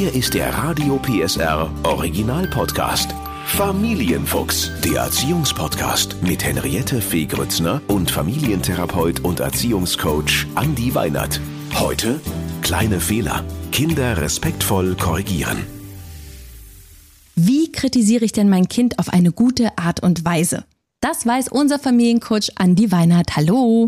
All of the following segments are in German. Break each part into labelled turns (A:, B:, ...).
A: Hier ist der Radio PSR Original Podcast. Familienfuchs, der Erziehungspodcast mit Henriette Fee Grützner und Familientherapeut und Erziehungscoach Andi Weinert. Heute kleine Fehler. Kinder respektvoll korrigieren.
B: Wie kritisiere ich denn mein Kind auf eine gute Art und Weise? Das weiß unser Familiencoach Andi Weinert. Hallo.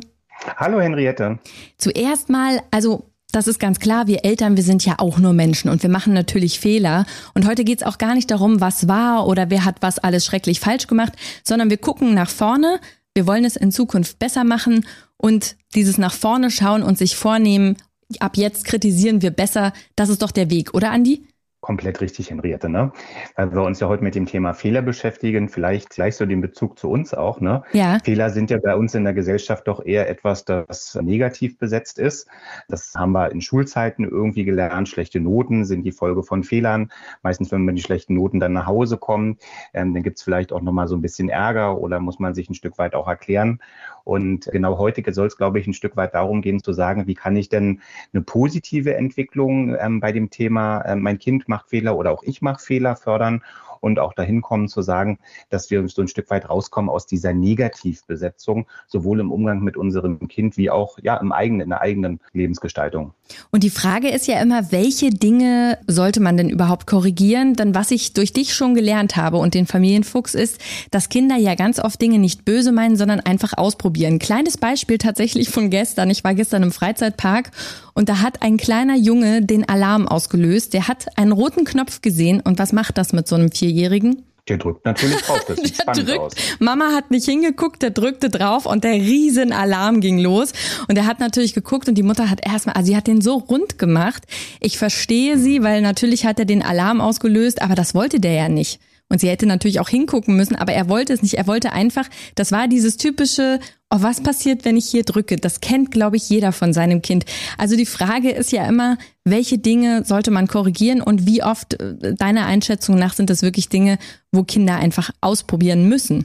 C: Hallo Henriette.
B: Zuerst mal, also das ist ganz klar, wir Eltern, wir sind ja auch nur Menschen und wir machen natürlich Fehler. Und heute geht es auch gar nicht darum, was war oder wer hat was alles schrecklich falsch gemacht, sondern wir gucken nach vorne, wir wollen es in Zukunft besser machen und dieses nach vorne schauen und sich vornehmen, ab jetzt kritisieren wir besser, das ist doch der Weg, oder Andi?
C: Komplett richtig, Henriette, ne? Weil wir uns ja heute mit dem Thema Fehler beschäftigen, vielleicht gleich so den Bezug zu uns auch, ne? Ja. Fehler sind ja bei uns in der Gesellschaft doch eher etwas, das negativ besetzt ist. Das haben wir in Schulzeiten irgendwie gelernt. Schlechte Noten sind die Folge von Fehlern. Meistens, wenn man die schlechten Noten dann nach Hause kommen, ähm, dann gibt's vielleicht auch nochmal so ein bisschen Ärger oder muss man sich ein Stück weit auch erklären. Und genau heute soll es, glaube ich, ein Stück weit darum gehen, zu sagen, wie kann ich denn eine positive Entwicklung ähm, bei dem Thema, äh, mein Kind macht Fehler oder auch ich mache Fehler fördern und auch dahin kommen zu sagen, dass wir so ein Stück weit rauskommen aus dieser Negativbesetzung, sowohl im Umgang mit unserem Kind wie auch ja im eigenen, in der eigenen Lebensgestaltung.
B: Und die Frage ist ja immer, welche Dinge sollte man denn überhaupt korrigieren? Denn was ich durch dich schon gelernt habe und den Familienfuchs ist, dass Kinder ja ganz oft Dinge nicht böse meinen, sondern einfach ausprobieren. Kleines Beispiel tatsächlich von gestern. Ich war gestern im Freizeitpark und da hat ein kleiner Junge den Alarm ausgelöst. Der hat einen roten Knopf gesehen und was macht das mit so einem vier Vierjährigen?
C: Der drückt natürlich drauf, das sieht spannend
B: drückt,
C: aus.
B: Mama hat nicht hingeguckt, der drückte drauf und der riesen Alarm ging los. Und er hat natürlich geguckt und die Mutter hat erstmal, also sie hat den so rund gemacht. Ich verstehe sie, weil natürlich hat er den Alarm ausgelöst, aber das wollte der ja nicht. Und sie hätte natürlich auch hingucken müssen, aber er wollte es nicht. Er wollte einfach, das war dieses typische, oh, was passiert, wenn ich hier drücke? Das kennt, glaube ich, jeder von seinem Kind. Also die Frage ist ja immer, welche Dinge sollte man korrigieren und wie oft, äh, deiner Einschätzung nach, sind das wirklich Dinge, wo Kinder einfach ausprobieren müssen?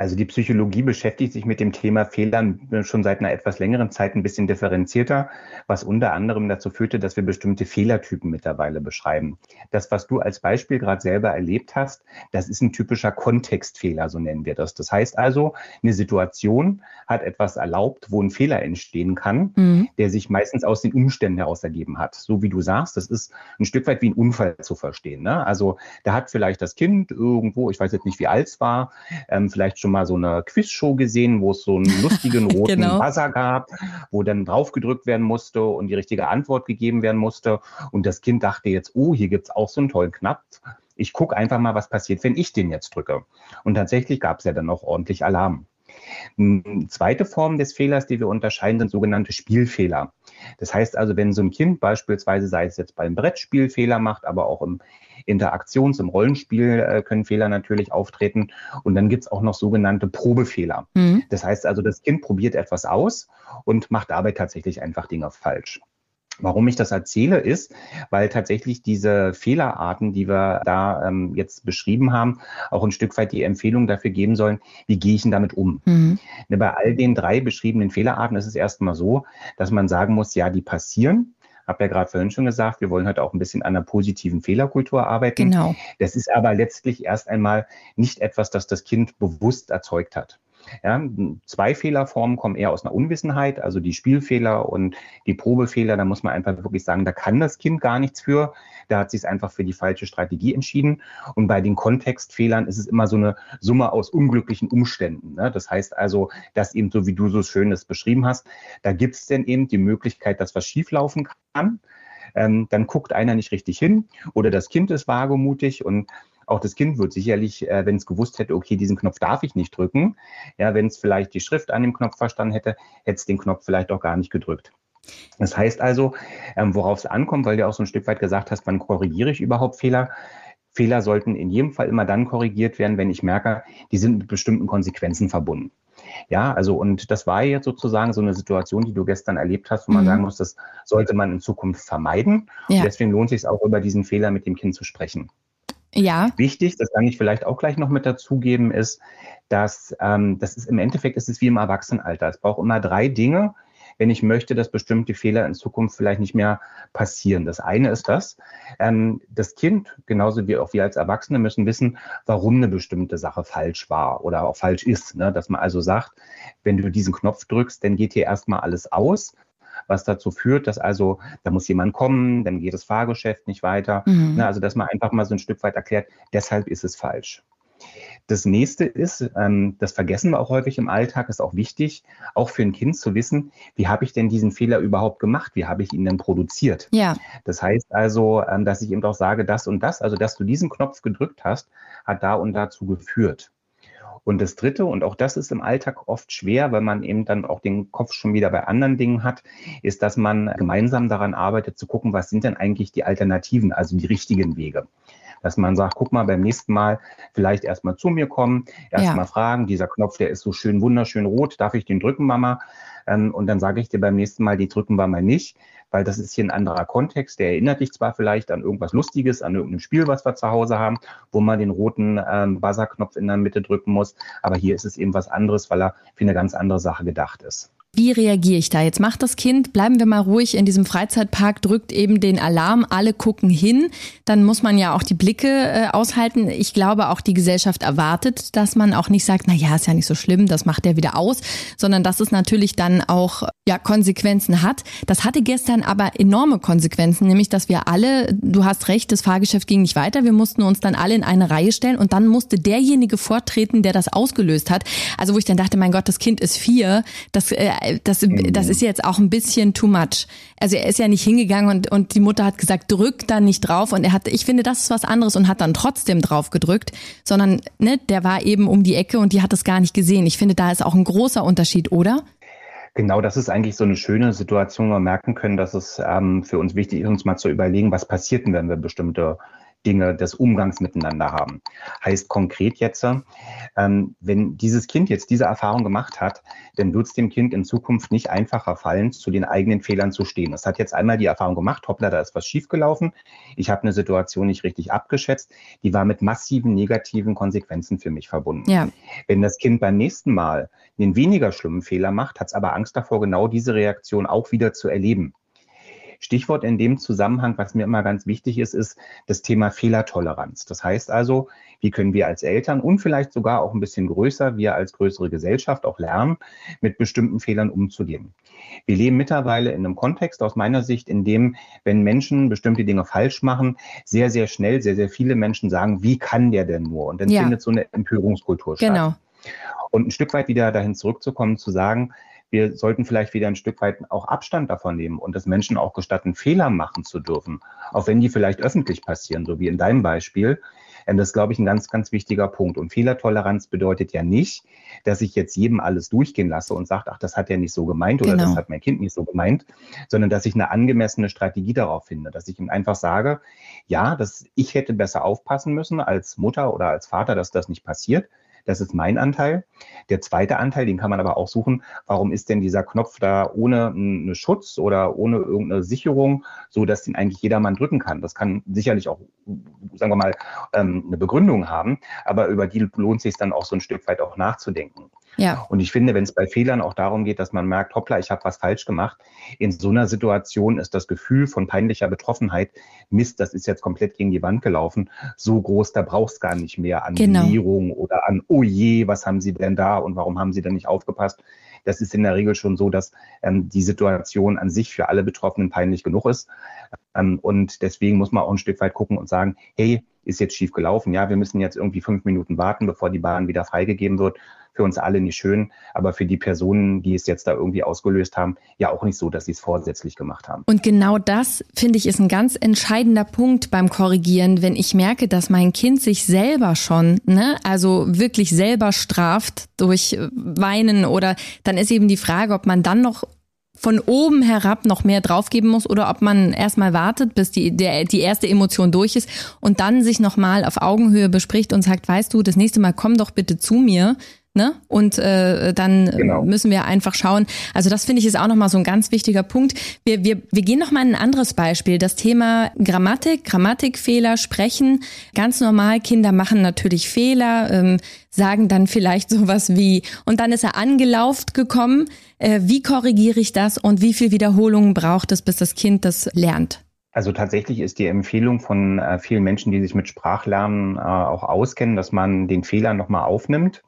C: Also die Psychologie beschäftigt sich mit dem Thema Fehlern schon seit einer etwas längeren Zeit ein bisschen differenzierter, was unter anderem dazu führte, dass wir bestimmte Fehlertypen mittlerweile beschreiben. Das, was du als Beispiel gerade selber erlebt hast, das ist ein typischer Kontextfehler, so nennen wir das. Das heißt also, eine Situation hat etwas erlaubt, wo ein Fehler entstehen kann, mhm. der sich meistens aus den Umständen heraus ergeben hat. So wie du sagst, das ist ein Stück weit wie ein Unfall zu verstehen. Ne? Also da hat vielleicht das Kind irgendwo, ich weiß jetzt nicht, wie alt es war, ähm, vielleicht schon schon mal so eine Quizshow gesehen, wo es so einen lustigen roten genau. Buzzer gab, wo dann draufgedrückt werden musste und die richtige Antwort gegeben werden musste. Und das Kind dachte jetzt, oh, hier gibt's auch so einen tollen Knopf. Ich gucke einfach mal, was passiert, wenn ich den jetzt drücke. Und tatsächlich gab es ja dann auch ordentlich Alarm. Eine zweite Form des Fehlers, die wir unterscheiden, sind sogenannte Spielfehler. Das heißt also, wenn so ein Kind beispielsweise, sei es jetzt beim Brettspiel Fehler macht, aber auch im Interaktions-, im Rollenspiel äh, können Fehler natürlich auftreten. Und dann gibt es auch noch sogenannte Probefehler. Mhm. Das heißt also, das Kind probiert etwas aus und macht dabei tatsächlich einfach Dinge falsch. Warum ich das erzähle, ist, weil tatsächlich diese Fehlerarten, die wir da ähm, jetzt beschrieben haben, auch ein Stück weit die Empfehlung dafür geben sollen, wie gehe ich denn damit um. Mhm. Ne, bei all den drei beschriebenen Fehlerarten ist es erstmal so, dass man sagen muss, ja, die passieren. Hab ja gerade vorhin schon gesagt, wir wollen heute auch ein bisschen an einer positiven Fehlerkultur arbeiten. Genau. Das ist aber letztlich erst einmal nicht etwas, das das Kind bewusst erzeugt hat. Ja, zwei Fehlerformen kommen eher aus einer Unwissenheit, also die Spielfehler und die Probefehler. Da muss man einfach wirklich sagen, da kann das Kind gar nichts für. Da hat sich einfach für die falsche Strategie entschieden. Und bei den Kontextfehlern ist es immer so eine Summe aus unglücklichen Umständen. Ne? Das heißt also, dass eben so wie du so schön das beschrieben hast, da gibt es denn eben die Möglichkeit, dass was schieflaufen kann. Ähm, dann guckt einer nicht richtig hin oder das Kind ist wagemutig und auch das Kind wird sicherlich, äh, wenn es gewusst hätte, okay, diesen Knopf darf ich nicht drücken, ja, wenn es vielleicht die Schrift an dem Knopf verstanden hätte, hätte es den Knopf vielleicht auch gar nicht gedrückt. Das heißt also, ähm, worauf es ankommt, weil du auch so ein Stück weit gesagt hast, wann korrigiere ich überhaupt Fehler? Fehler sollten in jedem Fall immer dann korrigiert werden, wenn ich merke, die sind mit bestimmten Konsequenzen verbunden. Ja, also und das war jetzt sozusagen so eine Situation, die du gestern erlebt hast, wo man mhm. sagen muss, das sollte man in Zukunft vermeiden. Ja. Und deswegen lohnt es sich auch über diesen Fehler mit dem Kind zu sprechen. Ja. Wichtig, das kann ich vielleicht auch gleich noch mit dazugeben, ist, dass ähm, das ist im Endeffekt ist es wie im Erwachsenenalter. Es braucht immer drei Dinge, wenn ich möchte, dass bestimmte Fehler in Zukunft vielleicht nicht mehr passieren. Das eine ist das, ähm, das Kind, genauso wie auch wir als Erwachsene, müssen wissen, warum eine bestimmte Sache falsch war oder auch falsch ist. Ne? Dass man also sagt, wenn du diesen Knopf drückst, dann geht hier erstmal alles aus was dazu führt, dass also, da muss jemand kommen, dann geht das Fahrgeschäft nicht weiter. Mhm. Ne, also, dass man einfach mal so ein Stück weit erklärt, deshalb ist es falsch. Das nächste ist, ähm, das vergessen wir auch häufig im Alltag, ist auch wichtig, auch für ein Kind zu wissen, wie habe ich denn diesen Fehler überhaupt gemacht? Wie habe ich ihn denn produziert?
B: Ja.
C: Das heißt also, ähm, dass ich eben auch sage, das und das, also dass du diesen Knopf gedrückt hast, hat da und dazu geführt. Und das Dritte, und auch das ist im Alltag oft schwer, weil man eben dann auch den Kopf schon wieder bei anderen Dingen hat, ist, dass man gemeinsam daran arbeitet, zu gucken, was sind denn eigentlich die Alternativen, also die richtigen Wege dass man sagt, guck mal, beim nächsten Mal vielleicht erstmal zu mir kommen, erstmal ja. fragen, dieser Knopf, der ist so schön wunderschön rot, darf ich den drücken, Mama? Ähm, und dann sage ich dir beim nächsten Mal, die drücken wir mal nicht, weil das ist hier ein anderer Kontext. Der erinnert dich zwar vielleicht an irgendwas Lustiges, an irgendein Spiel, was wir zu Hause haben, wo man den roten ähm, Buzzer-Knopf in der Mitte drücken muss, aber hier ist es eben was anderes, weil er für eine ganz andere Sache gedacht ist.
B: Wie reagiere ich da? Jetzt macht das Kind, bleiben wir mal ruhig in diesem Freizeitpark, drückt eben den Alarm, alle gucken hin. Dann muss man ja auch die Blicke äh, aushalten. Ich glaube, auch die Gesellschaft erwartet, dass man auch nicht sagt, na ja, ist ja nicht so schlimm, das macht der wieder aus, sondern dass es natürlich dann auch ja Konsequenzen hat. Das hatte gestern aber enorme Konsequenzen, nämlich dass wir alle, du hast recht, das Fahrgeschäft ging nicht weiter. Wir mussten uns dann alle in eine Reihe stellen und dann musste derjenige vortreten, der das ausgelöst hat. Also wo ich dann dachte, mein Gott, das Kind ist vier, das äh, das, mhm. das ist jetzt auch ein bisschen too much. Also er ist ja nicht hingegangen und, und die Mutter hat gesagt, drück da nicht drauf. Und er hat, ich finde, das ist was anderes und hat dann trotzdem drauf gedrückt, sondern ne, der war eben um die Ecke und die hat es gar nicht gesehen. Ich finde, da ist auch ein großer Unterschied, oder?
C: Genau, das ist eigentlich so eine schöne Situation, wo wir merken können, dass es ähm, für uns wichtig ist, uns mal zu überlegen, was passiert denn, wenn wir bestimmte Dinge des Umgangs miteinander haben. Heißt konkret jetzt, ähm, wenn dieses Kind jetzt diese Erfahrung gemacht hat, dann wird es dem Kind in Zukunft nicht einfacher fallen, zu den eigenen Fehlern zu stehen. Es hat jetzt einmal die Erfahrung gemacht, hoppla, da ist was schiefgelaufen. Ich habe eine Situation nicht richtig abgeschätzt. Die war mit massiven negativen Konsequenzen für mich verbunden. Ja. Wenn das Kind beim nächsten Mal einen weniger schlimmen Fehler macht, hat es aber Angst davor, genau diese Reaktion auch wieder zu erleben. Stichwort in dem Zusammenhang, was mir immer ganz wichtig ist, ist das Thema Fehlertoleranz. Das heißt also, wie können wir als Eltern und vielleicht sogar auch ein bisschen größer, wir als größere Gesellschaft auch lernen, mit bestimmten Fehlern umzugehen. Wir leben mittlerweile in einem Kontext aus meiner Sicht, in dem, wenn Menschen bestimmte Dinge falsch machen, sehr, sehr schnell, sehr, sehr viele Menschen sagen, wie kann der denn nur? Und dann ja. findet so eine Empörungskultur statt. Genau. Und ein Stück weit wieder dahin zurückzukommen, zu sagen, wir sollten vielleicht wieder ein Stück weit auch Abstand davon nehmen und es Menschen auch gestatten, Fehler machen zu dürfen, auch wenn die vielleicht öffentlich passieren, so wie in deinem Beispiel. Ähm, das ist, glaube ich, ein ganz, ganz wichtiger Punkt. Und Fehlertoleranz bedeutet ja nicht, dass ich jetzt jedem alles durchgehen lasse und sage, ach, das hat er nicht so gemeint oder genau. das hat mein Kind nicht so gemeint, sondern dass ich eine angemessene Strategie darauf finde, dass ich ihm einfach sage, ja, dass ich hätte besser aufpassen müssen als Mutter oder als Vater, dass das nicht passiert. Das ist mein Anteil. Der zweite Anteil, den kann man aber auch suchen, warum ist denn dieser Knopf da ohne einen Schutz oder ohne irgendeine Sicherung, so dass den eigentlich jedermann drücken kann. Das kann sicherlich auch, sagen wir mal, ähm, eine Begründung haben, aber über die lohnt es sich dann auch so ein Stück weit auch nachzudenken. Ja. Und ich finde, wenn es bei Fehlern auch darum geht, dass man merkt, hoppla, ich habe was falsch gemacht, in so einer Situation ist das Gefühl von peinlicher Betroffenheit, Mist, das ist jetzt komplett gegen die Wand gelaufen, so groß, da brauchst gar nicht mehr an genau. oder an, oh je, was haben Sie denn da und warum haben Sie denn nicht aufgepasst? Das ist in der Regel schon so, dass ähm, die Situation an sich für alle Betroffenen peinlich genug ist. Ähm, und deswegen muss man auch ein Stück weit gucken und sagen, hey, ist jetzt schief gelaufen. Ja, wir müssen jetzt irgendwie fünf Minuten warten, bevor die Bahn wieder freigegeben wird. Für uns alle nicht schön, aber für die Personen, die es jetzt da irgendwie ausgelöst haben, ja auch nicht so, dass sie es vorsätzlich gemacht haben.
B: Und genau das, finde ich, ist ein ganz entscheidender Punkt beim Korrigieren, wenn ich merke, dass mein Kind sich selber schon, ne, also wirklich selber straft durch Weinen oder dann ist eben die Frage, ob man dann noch von oben herab noch mehr draufgeben muss oder ob man erstmal wartet, bis die, der, die erste Emotion durch ist und dann sich nochmal auf Augenhöhe bespricht und sagt, weißt du, das nächste Mal komm doch bitte zu mir. Ne? Und äh, dann genau. müssen wir einfach schauen. Also das finde ich ist auch nochmal so ein ganz wichtiger Punkt. Wir, wir, wir gehen nochmal in ein anderes Beispiel. Das Thema Grammatik, Grammatikfehler, Sprechen. Ganz normal, Kinder machen natürlich Fehler, ähm, sagen dann vielleicht sowas wie, und dann ist er angelauft gekommen Äh, wie korrigiere ich das und wie viel Wiederholungen braucht es, bis das Kind das lernt?
C: Also tatsächlich ist die Empfehlung von äh, vielen Menschen, die sich mit Sprachlernen äh, auch auskennen, dass man den Fehler nochmal aufnimmt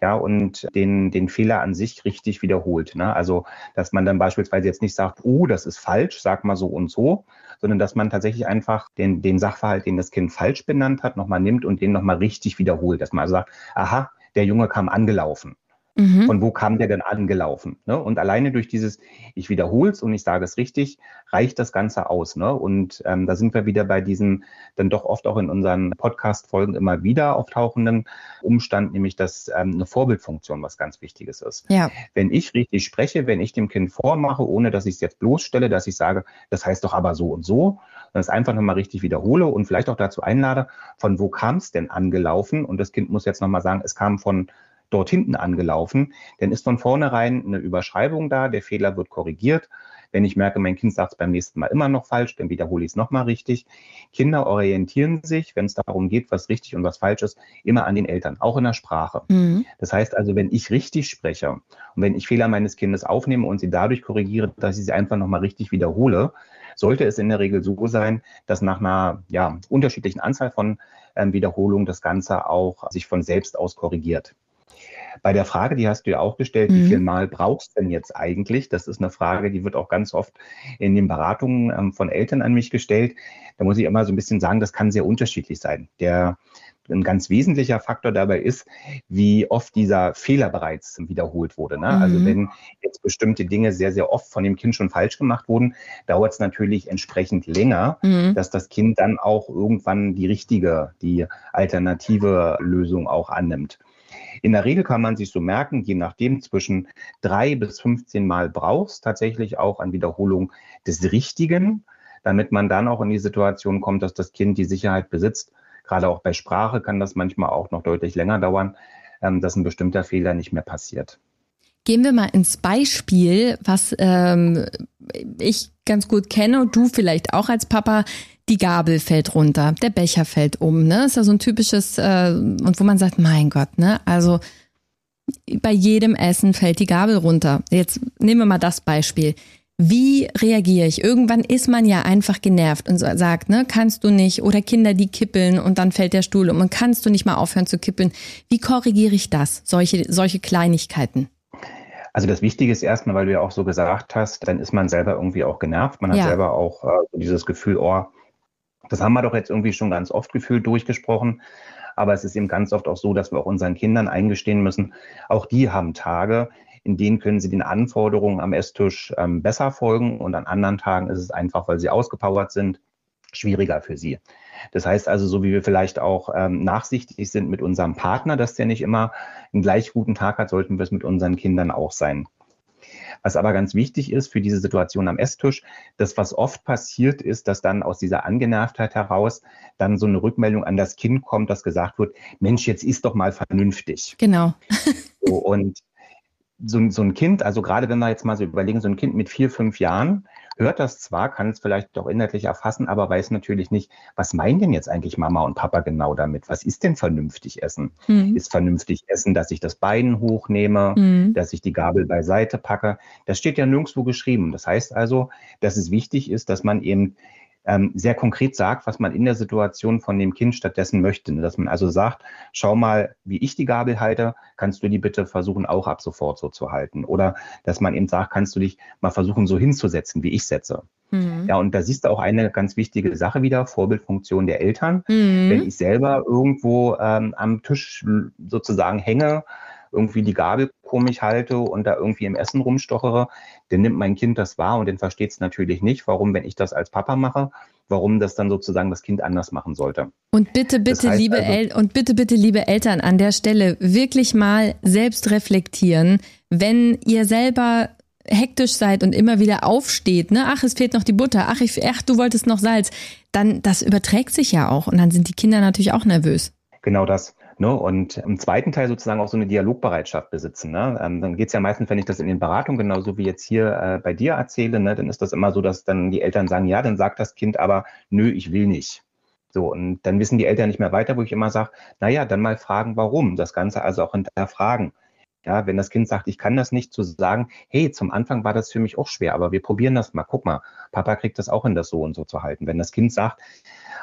C: ja, und den, den Fehler an sich richtig wiederholt. Ne? Also, dass man dann beispielsweise jetzt nicht sagt, oh, das ist falsch, sag mal so und so, sondern dass man tatsächlich einfach den, den Sachverhalt, den das Kind falsch benannt hat, nochmal nimmt und den nochmal richtig wiederholt. Dass man also sagt, aha, der Junge kam angelaufen. Mhm. Von wo kam der denn angelaufen? Ne? Und alleine durch dieses, ich wiederhole es und ich sage es richtig, reicht das Ganze aus. Ne? Und ähm, da sind wir wieder bei diesem dann doch oft auch in unseren Podcast-Folgen immer wieder auftauchenden Umstand, nämlich dass ähm, eine Vorbildfunktion was ganz Wichtiges ist. Ja. Wenn ich richtig spreche, wenn ich dem Kind vormache, ohne dass ich es jetzt bloßstelle, dass ich sage, das heißt doch aber so und so, dann es einfach nochmal richtig wiederhole und vielleicht auch dazu einlade, von wo kam es denn angelaufen? Und das Kind muss jetzt nochmal sagen, es kam von dort hinten angelaufen, dann ist von vornherein eine Überschreibung da, der Fehler wird korrigiert. Wenn ich merke, mein Kind sagt es beim nächsten Mal immer noch falsch, dann wiederhole ich es nochmal richtig. Kinder orientieren sich, wenn es darum geht, was richtig und was falsch ist, immer an den Eltern, auch in der Sprache. Mhm. Das heißt also, wenn ich richtig spreche und wenn ich Fehler meines Kindes aufnehme und sie dadurch korrigiere, dass ich sie einfach nochmal richtig wiederhole, sollte es in der Regel so sein, dass nach einer ja, unterschiedlichen Anzahl von ähm, Wiederholungen das Ganze auch sich von selbst aus korrigiert. Bei der Frage, die hast du ja auch gestellt, mhm. wie viel Mal brauchst du denn jetzt eigentlich? Das ist eine Frage, die wird auch ganz oft in den Beratungen ähm, von Eltern an mich gestellt. Da muss ich immer so ein bisschen sagen, das kann sehr unterschiedlich sein. Der ein ganz wesentlicher Faktor dabei ist, wie oft dieser Fehler bereits wiederholt wurde. Ne? Also mhm. Also wenn jetzt bestimmte Dinge sehr, sehr oft von dem Kind schon falsch gemacht wurden, dauert es natürlich entsprechend länger, mhm. dass das Kind dann auch irgendwann die richtige, die alternative Lösung auch annimmt. In der Regel kann man sich so merken, je nachdem zwischen drei bis 15 Mal brauchst tatsächlich auch an Wiederholung des Richtigen, damit man dann auch in die Situation kommt, dass das Kind die Sicherheit besitzt. Gerade auch bei Sprache kann das manchmal auch noch deutlich länger dauern, ähm, dass ein bestimmter Fehler nicht mehr passiert.
B: Gehen wir mal ins Beispiel, was ähm, ich ganz gut kenne und du vielleicht auch als Papa die Gabel fällt runter, der Becher fällt um, ne? Ist ja so ein typisches, äh, und wo man sagt, mein Gott, ne? Also bei jedem Essen fällt die Gabel runter. Jetzt nehmen wir mal das Beispiel. Wie reagiere ich? Irgendwann ist man ja einfach genervt und sagt, ne, kannst du nicht? Oder Kinder, die kippeln und dann fällt der Stuhl um und kannst du nicht mal aufhören zu kippeln? Wie korrigiere ich das? Solche, solche Kleinigkeiten?
C: Also das Wichtige ist erstmal, weil du ja auch so gesagt hast, dann ist man selber irgendwie auch genervt. Man hat ja. selber auch äh, dieses Gefühl, oh, das haben wir doch jetzt irgendwie schon ganz oft gefühlt durchgesprochen. Aber es ist eben ganz oft auch so, dass wir auch unseren Kindern eingestehen müssen, auch die haben Tage, in denen können sie den Anforderungen am Esstisch ähm, besser folgen und an anderen Tagen ist es einfach, weil sie ausgepowert sind, schwieriger für sie. Das heißt also, so wie wir vielleicht auch ähm, nachsichtig sind mit unserem Partner, dass der nicht immer einen gleich guten Tag hat, sollten wir es mit unseren Kindern auch sein. Was aber ganz wichtig ist für diese Situation am Esstisch, das, was oft passiert, ist, dass dann aus dieser Angenervtheit heraus dann so eine Rückmeldung an das Kind kommt, dass gesagt wird, Mensch, jetzt ist doch mal vernünftig.
B: Genau.
C: so, und so, so ein Kind, also gerade wenn wir jetzt mal so überlegen, so ein Kind mit vier, fünf Jahren, hört das zwar, kann es vielleicht doch inhaltlich erfassen, aber weiß natürlich nicht, was meinen denn jetzt eigentlich Mama und Papa genau damit? Was ist denn vernünftig essen? Mhm. Ist vernünftig essen, dass ich das Bein hochnehme, mhm. dass ich die Gabel beiseite packe? Das steht ja nirgendwo geschrieben. Das heißt also, dass es wichtig ist, dass man eben ähm, sehr konkret sagt, was man in der Situation von dem Kind stattdessen möchte. Dass man also sagt, schau mal, wie ich die Gabel halte, kannst du die bitte versuchen, auch ab sofort so zu halten. Oder dass man eben sagt, kannst du dich mal versuchen, so hinzusetzen, wie ich setze. Mhm. Ja, und da siehst du auch eine ganz wichtige Sache wieder, Vorbildfunktion der Eltern. Mhm. Wenn ich selber irgendwo ähm, am Tisch sozusagen hänge, irgendwie die Gabel komisch halte und da irgendwie im Essen rumstochere, dann nimmt mein Kind das wahr und dann versteht es natürlich nicht, warum, wenn ich das als Papa mache, warum das dann sozusagen das Kind anders machen sollte.
B: Und bitte, bitte, das heißt liebe also, El und bitte, bitte, liebe Eltern, an der Stelle wirklich mal selbst reflektieren, wenn ihr selber hektisch seid und immer wieder aufsteht, ne, ach, es fehlt noch die Butter, ach, ich, ach, du wolltest noch Salz, dann das überträgt sich ja auch und dann sind die Kinder natürlich auch nervös.
C: Genau das. Ne? Und im zweiten Teil sozusagen auch so eine Dialogbereitschaft besitzen. Ne? Ähm, dann geht es ja meistens, wenn ich das in den Beratungen genauso wie jetzt hier äh, bei dir erzähle, ne, dann ist das immer so, dass dann die Eltern sagen, ja, dann sagt das Kind aber, nö, ich will nicht. So, und dann wissen die Eltern nicht mehr weiter, wo ich immer sage, naja, dann mal fragen, warum. Das Ganze also auch hinterfragen. Ja, wenn das Kind sagt, ich kann das nicht, zu sagen, hey, zum Anfang war das für mich auch schwer, aber wir probieren das mal. Guck mal, Papa kriegt das auch in das so und so zu halten. Wenn das Kind sagt,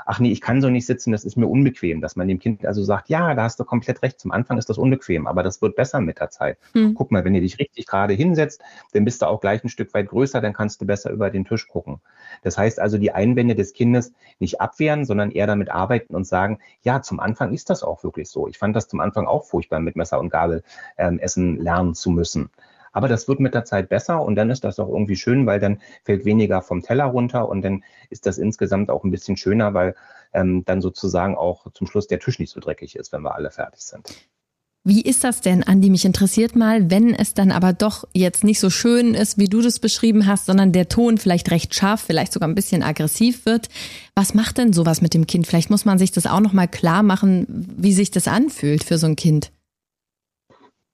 C: ach nee, ich kann so nicht sitzen, das ist mir unbequem, dass man dem Kind also sagt, ja, da hast du komplett recht, zum Anfang ist das unbequem, aber das wird besser mit der Zeit. Mhm. Guck mal, wenn ihr dich richtig gerade hinsetzt, dann bist du auch gleich ein Stück weit größer, dann kannst du besser über den Tisch gucken. Das heißt also, die Einwände des Kindes nicht abwehren, sondern eher damit arbeiten und sagen, ja, zum Anfang ist das auch wirklich so. Ich fand das zum Anfang auch furchtbar, mit Messer und Gabel ähm, essen lernen zu müssen. Aber das wird mit der Zeit besser und dann ist das auch irgendwie schön, weil dann fällt weniger vom Teller runter und dann ist das insgesamt auch ein bisschen schöner, weil ähm, dann sozusagen auch zum Schluss der Tisch nicht so dreckig ist, wenn wir alle fertig sind.
B: Wie ist das denn, Andi? Mich interessiert mal, wenn es dann aber doch jetzt nicht so schön ist, wie du das beschrieben hast, sondern der Ton vielleicht recht scharf, vielleicht sogar ein bisschen aggressiv wird. Was macht denn sowas mit dem Kind? Vielleicht muss man sich das auch noch mal klar machen, wie sich das anfühlt für so ein Kind.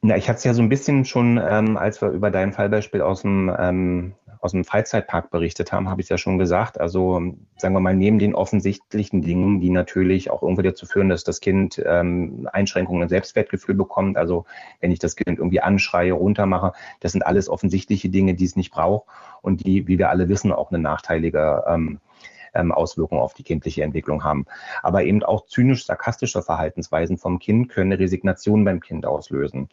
C: Na, ich hatte es ja so ein bisschen schon, ähm, als wir über dein Fallbeispiel aus dem, ähm, aus dem Freizeitpark berichtet haben, habe ich es ja schon gesagt. Also sagen wir mal, neben den offensichtlichen Dingen, die natürlich auch irgendwie dazu führen, dass das Kind ähm, Einschränkungen im Selbstwertgefühl bekommt. Also wenn ich das Kind irgendwie anschreie, runtermache, das sind alles offensichtliche Dinge, die es nicht braucht und die, wie wir alle wissen, auch eine nachteilige ähm, ähm, Auswirkungen auf die kindliche Entwicklung haben. Aber eben auch zynisch-sarkastische Verhaltensweisen vom Kind können eine Resignation beim Kind auslösen.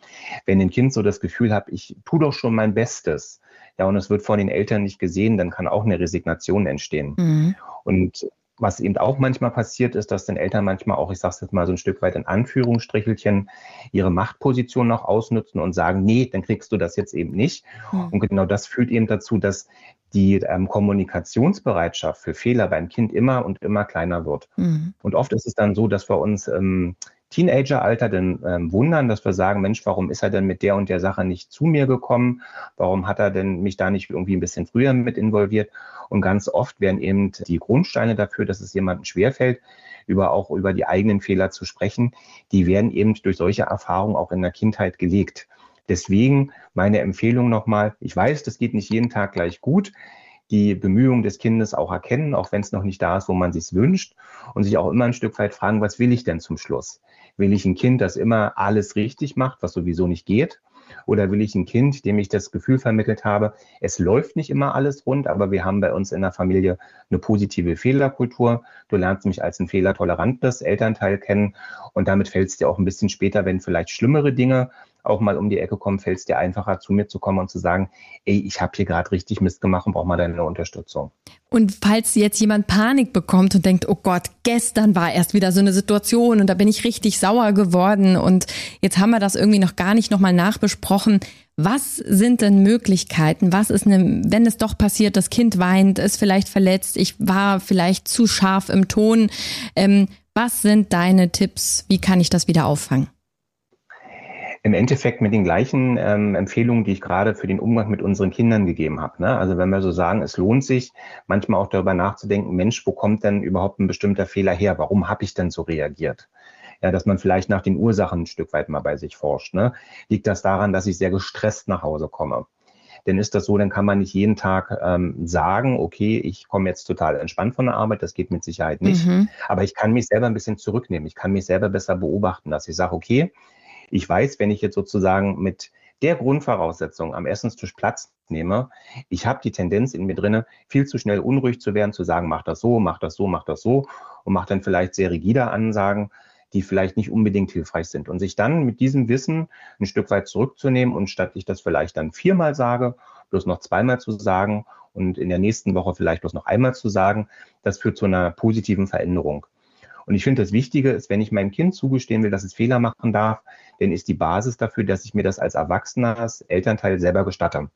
C: Wenn ein Kind so das Gefühl hat, ich tue doch schon mein Bestes, ja, und es wird von den Eltern nicht gesehen, dann kann auch eine Resignation entstehen. Mhm. Und was eben auch manchmal passiert ist, dass den Eltern manchmal auch, ich sage es jetzt mal so ein Stück weit in Anführungsstrichelchen, ihre Machtposition noch ausnutzen und sagen, nee, dann kriegst du das jetzt eben nicht. Mhm. Und genau das führt eben dazu, dass die ähm, Kommunikationsbereitschaft für Fehler beim Kind immer und immer kleiner wird. Mhm. Und oft ist es dann so, dass wir uns im Teenageralter dann ähm, wundern, dass wir sagen, Mensch, warum ist er denn mit der und der Sache nicht zu mir gekommen? Warum hat er denn mich da nicht irgendwie ein bisschen früher mit involviert? Und ganz oft werden eben die Grundsteine dafür, dass es jemandem schwerfällt, über auch über die eigenen Fehler zu sprechen, die werden eben durch solche Erfahrungen auch in der Kindheit gelegt. Deswegen meine Empfehlung nochmal, ich weiß, das geht nicht jeden Tag gleich gut, die Bemühungen des Kindes auch erkennen, auch wenn es noch nicht da ist, wo man sich wünscht und sich auch immer ein Stück weit fragen, was will ich denn zum Schluss? Will ich ein Kind, das immer alles richtig macht, was sowieso nicht geht? Oder will ich ein Kind, dem ich das Gefühl vermittelt habe, es läuft nicht immer alles rund, aber wir haben bei uns in der Familie eine positive Fehlerkultur. Du lernst mich als ein fehlertolerantes Elternteil kennen und damit fällt es dir auch ein bisschen später, wenn vielleicht schlimmere Dinge auch mal um die Ecke kommen, fällt es dir einfacher, zu mir zu kommen und zu sagen, ey, ich habe hier gerade richtig Mist gemacht und brauche mal deine Unterstützung.
B: Und falls jetzt jemand Panik bekommt und denkt, oh Gott, gestern war erst wieder so eine Situation und da bin ich richtig sauer geworden und jetzt haben wir das irgendwie noch gar nicht nochmal nachbesprochen. Was sind denn Möglichkeiten? Was ist eine, wenn es doch passiert, das Kind weint, ist vielleicht verletzt, ich war vielleicht zu scharf im Ton. Ähm, was sind deine Tipps? Wie kann ich das wieder auffangen?
C: Im Endeffekt mit den gleichen ähm, Empfehlungen, die ich gerade für den Umgang mit unseren Kindern gegeben habe. Ne? Also wenn wir so sagen, es lohnt sich, manchmal auch darüber nachzudenken, Mensch, wo kommt denn überhaupt ein bestimmter Fehler her? Warum habe ich denn so reagiert? Ja, dass man vielleicht nach den Ursachen ein Stück weit mal bei sich forscht. Ne? Liegt das daran, dass ich sehr gestresst nach Hause komme? Denn ist das so, dann kann man nicht jeden Tag ähm, sagen, okay, ich komme jetzt total entspannt von der Arbeit, das geht mit Sicherheit nicht. Mhm. Aber ich kann mich selber ein bisschen zurücknehmen. Ich kann mich selber besser beobachten, dass ich sage, okay, ich weiß, wenn ich jetzt sozusagen mit der Grundvoraussetzung am Essenstisch Platz nehme, ich habe die Tendenz in mir drinne, viel zu schnell unruhig zu werden, zu sagen, mach das so, mach das so, mach das so und mach dann vielleicht sehr rigide Ansagen, die vielleicht nicht unbedingt hilfreich sind. Und sich dann mit diesem Wissen ein Stück weit zurückzunehmen und statt ich das vielleicht dann viermal sage, bloß noch zweimal zu sagen und in der nächsten Woche vielleicht bloß noch einmal zu sagen, das führt zu einer positiven Veränderung. Und ich finde, das Wichtige ist, wenn ich meinem Kind zugestehen will, dass es Fehler machen darf, dann ist die Basis dafür, dass ich mir das als Erwachsener, als Elternteil selber gestatte.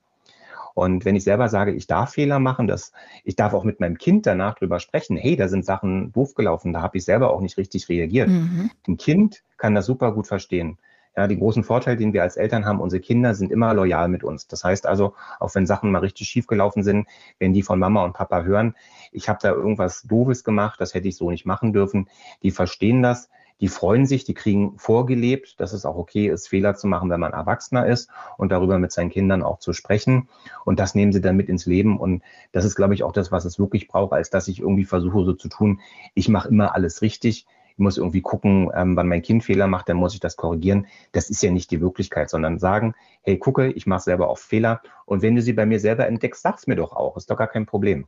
C: Und wenn ich selber sage, ich darf Fehler machen, dass ich darf auch mit meinem Kind danach drüber sprechen, hey, da sind Sachen doof gelaufen, da habe ich selber auch nicht richtig reagiert. Mhm. Ein Kind kann das super gut verstehen. Ja, die großen Vorteile, den wir als Eltern haben, unsere Kinder sind immer loyal mit uns. Das heißt also, auch wenn Sachen mal richtig schief gelaufen sind, wenn die von Mama und Papa hören, ich habe da irgendwas Doofes gemacht, das hätte ich so nicht machen dürfen, die verstehen das, die freuen sich, die kriegen vorgelebt, dass es auch okay ist, Fehler zu machen, wenn man Erwachsener ist und darüber mit seinen Kindern auch zu sprechen. Und das nehmen sie dann mit ins Leben. Und das ist, glaube ich, auch das, was es wirklich braucht, als dass ich irgendwie versuche so zu tun, ich mache immer alles richtig ich muss irgendwie gucken, ähm, wann mein Kind Fehler macht, dann muss ich das korrigieren. Das ist ja nicht die Wirklichkeit, sondern sagen, hey, gucke, ich mache selber auch Fehler. Und wenn du sie bei mir selber entdeckst, sag's mir doch auch. Ist doch gar kein Problem.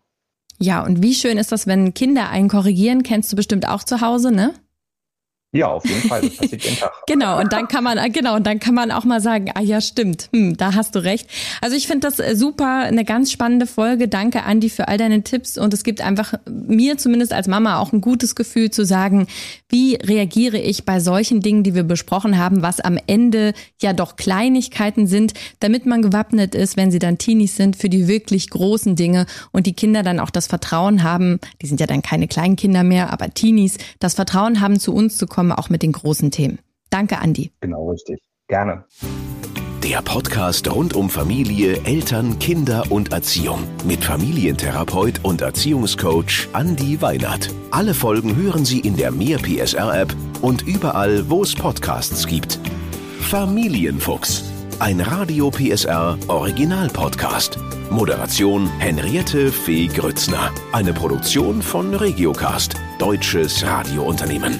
B: Ja, und wie schön ist das, wenn Kinder einen korrigieren? Kennst du bestimmt auch zu Hause, ne?
C: Ja, auf jeden Fall. Das passiert jeden Tag.
B: genau, und dann kann man, äh, genau, und dann kann man auch mal sagen, ah ja, stimmt, hm, da hast du recht. Also ich finde das äh, super, eine ganz spannende Folge. Danke, Andi, für all deine Tipps. Und es gibt einfach mir zumindest als Mama auch ein gutes Gefühl zu sagen, wie reagiere ich bei solchen Dingen, die wir besprochen haben, was am Ende ja doch Kleinigkeiten sind, damit man gewappnet ist, wenn sie dann Teenies sind, für die wirklich großen Dinge und die Kinder dann auch das Vertrauen haben, die sind ja dann keine kleinen Kinder mehr, aber Teenies, das Vertrauen haben, zu uns zu kommen kommen, auch mit den großen Themen. Danke, Andi.
C: Genau, richtig. Gerne.
A: Der Podcast rund um Familie, Eltern, Kinder und Erziehung mit Familientherapeut und Erziehungscoach Andi Weinert. Alle Folgen hören Sie in der Mehr PSR App und überall, wo es Podcasts gibt. Familienfuchs, ein Radio PSR Original Podcast. Moderation Henriette Fee Grützner. Eine Produktion von Regiocast, deutsches Radiounternehmen.